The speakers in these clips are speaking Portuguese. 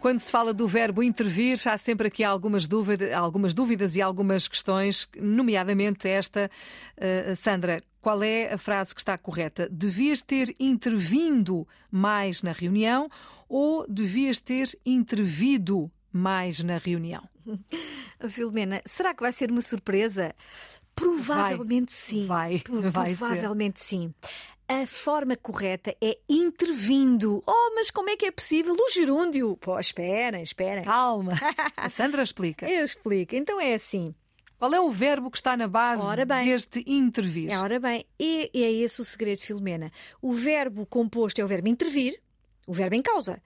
Quando se fala do verbo intervir, há sempre aqui algumas, dúvida, algumas dúvidas e algumas questões, nomeadamente esta, uh, Sandra. Qual é a frase que está correta? Devias ter intervindo mais na reunião ou devias ter intervido mais na reunião? Filomena, será que vai ser uma surpresa? Provavelmente vai, sim. Vai, vai Provavelmente ser. sim. A forma correta é intervindo. Oh, mas como é que é possível? O gerúndio. Pô, esperem, esperem. Calma. A Sandra explica. Eu explico. Então é assim. Qual é o verbo que está na base deste intervir? É, ora bem, e, e é esse o segredo, Filomena. O verbo composto é o verbo intervir, o verbo em causa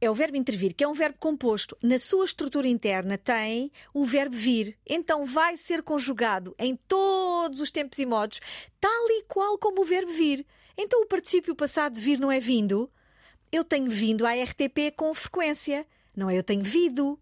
é o verbo intervir, que é um verbo composto. Na sua estrutura interna tem o verbo vir. Então vai ser conjugado em todos os tempos e modos, tal e qual como o verbo vir. Então o particípio passado de vir não é vindo. Eu tenho vindo à RTP com frequência. Não é eu tenho vindo.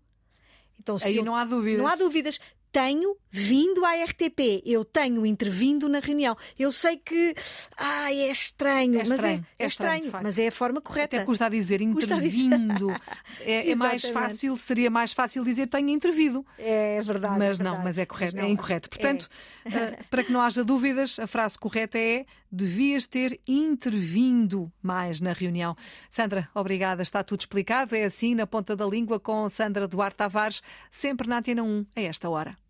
Então, Aí eu... não há dúvidas. Não há dúvidas tenho vindo à RTP, eu tenho intervindo na reunião. Eu sei que ai, é estranho, é estranho, mas é, é, é estranho, estranho mas é a forma correta. Até custa a dizer intervindo. é, é mais fácil, seria mais fácil dizer tenho intervido. É verdade. Mas é não, verdade. mas é correto, mas é incorreto. Portanto, é. para que não haja dúvidas, a frase correta é devias ter intervindo mais na reunião. Sandra, obrigada, está tudo explicado. É assim na ponta da língua com Sandra Duarte Tavares, sempre na Antena 1, a esta hora.